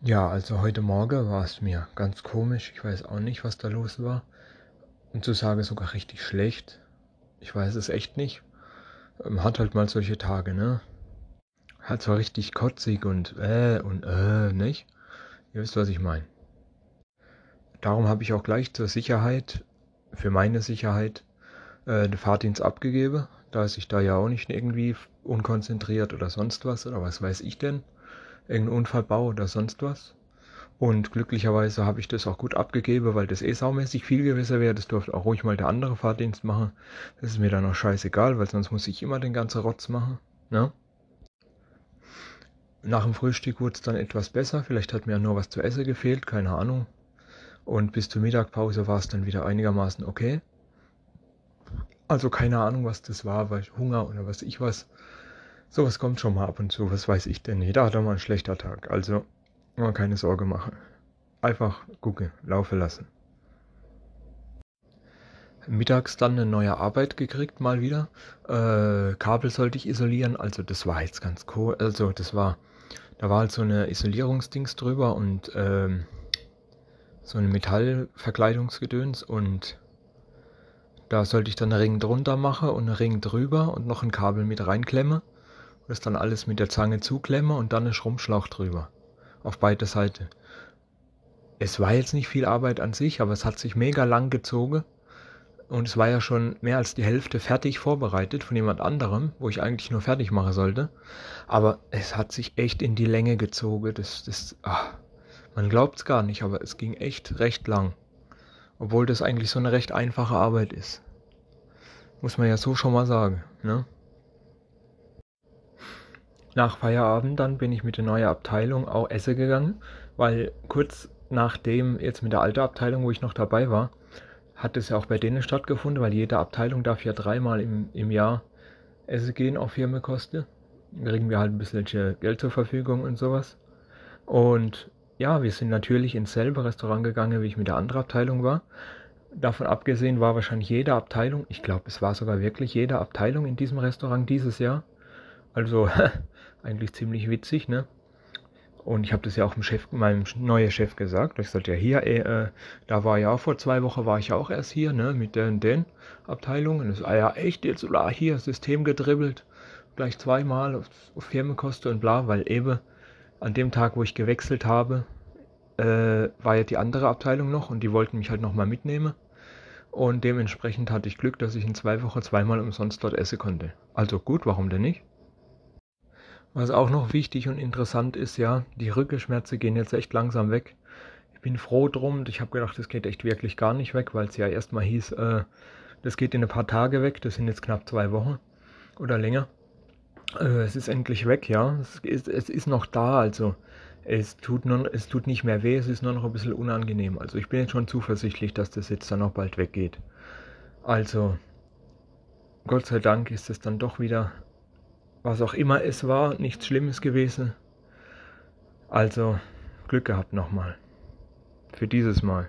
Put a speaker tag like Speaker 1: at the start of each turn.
Speaker 1: Ja, also heute Morgen war es mir ganz komisch. Ich weiß auch nicht, was da los war. Und zu sagen sogar richtig schlecht. Ich weiß es echt nicht. Ähm, Hat halt mal solche Tage, ne? Hat zwar richtig kotzig und äh und äh, nicht? Ihr wisst, was ich meine. Darum habe ich auch gleich zur Sicherheit, für meine Sicherheit, äh, den Fahrdienst abgegeben. Da ist ich da ja auch nicht irgendwie unkonzentriert oder sonst was oder was weiß ich denn. Irgendein Unfall baue oder sonst was. Und glücklicherweise habe ich das auch gut abgegeben, weil das eh saumäßig viel gewesen wäre. Das durfte auch ruhig mal der andere Fahrdienst machen. Das ist mir dann auch scheißegal, weil sonst muss ich immer den ganzen Rotz machen. Ne? Nach dem Frühstück wurde es dann etwas besser. Vielleicht hat mir ja nur was zu essen gefehlt, keine Ahnung. Und bis zur Mittagpause war es dann wieder einigermaßen okay. Also keine Ahnung, was das war, weil Hunger oder was ich was. Sowas kommt schon mal ab und zu, was weiß ich denn. Jeder hat doch mal einen schlechter Tag. Also mal keine Sorge machen. Einfach gucken, laufen lassen. Mittags dann eine neue Arbeit gekriegt, mal wieder. Äh, Kabel sollte ich isolieren, also das war jetzt ganz cool. Also das war, da war halt so eine Isolierungsdings drüber und ähm, so eine Metallverkleidungsgedöns und da sollte ich dann einen Ring drunter machen und einen Ring drüber und noch ein Kabel mit reinklemme. Das dann alles mit der Zange zuklemme und dann einen Schrumpfschlauch drüber. Auf beide Seiten. Es war jetzt nicht viel Arbeit an sich, aber es hat sich mega lang gezogen. Und es war ja schon mehr als die Hälfte fertig vorbereitet von jemand anderem, wo ich eigentlich nur fertig machen sollte. Aber es hat sich echt in die Länge gezogen. Das, das, ach, man glaubt es gar nicht, aber es ging echt recht lang. Obwohl das eigentlich so eine recht einfache Arbeit ist. Muss man ja so schon mal sagen. Ne? Nach Feierabend dann bin ich mit der neuen Abteilung auch essen gegangen, weil kurz nachdem jetzt mit der alten Abteilung, wo ich noch dabei war, hat es ja auch bei denen stattgefunden, weil jede Abteilung darf ja dreimal im, im Jahr essen gehen auf Firmenkosten. Kriegen wir halt ein bisschen Geld zur Verfügung und sowas. Und ja, wir sind natürlich ins selbe Restaurant gegangen, wie ich mit der anderen Abteilung war. Davon abgesehen war wahrscheinlich jede Abteilung, ich glaube, es war sogar wirklich jede Abteilung in diesem Restaurant dieses Jahr. Also eigentlich ziemlich witzig, ne? Und ich habe das ja auch Chef, meinem neuen Chef gesagt. Ich sagte ja hier, ey, äh, da war ja vor zwei Wochen war ich ja auch erst hier, ne, mit den, den Abteilungen. Das, ah ja, echt jetzt, oder hier, System gedribbelt, gleich zweimal auf, auf Firmenkosten und bla, weil eben an dem Tag, wo ich gewechselt habe, äh, war ja die andere Abteilung noch und die wollten mich halt nochmal mitnehmen. Und dementsprechend hatte ich Glück, dass ich in zwei Wochen zweimal umsonst dort essen konnte. Also gut, warum denn nicht? Was auch noch wichtig und interessant ist, ja, die Rückenschmerzen gehen jetzt echt langsam weg. Ich bin froh drum. Ich habe gedacht, das geht echt wirklich gar nicht weg, weil es ja erstmal hieß, äh, das geht in ein paar Tage weg. Das sind jetzt knapp zwei Wochen oder länger. Äh, es ist endlich weg, ja. Es ist, es ist noch da, also es tut, nur, es tut nicht mehr weh, es ist nur noch ein bisschen unangenehm. Also ich bin jetzt schon zuversichtlich, dass das jetzt dann auch bald weggeht. Also, Gott sei Dank ist es dann doch wieder was auch immer es war, nichts Schlimmes gewesen. Also Glück gehabt nochmal. Für dieses Mal.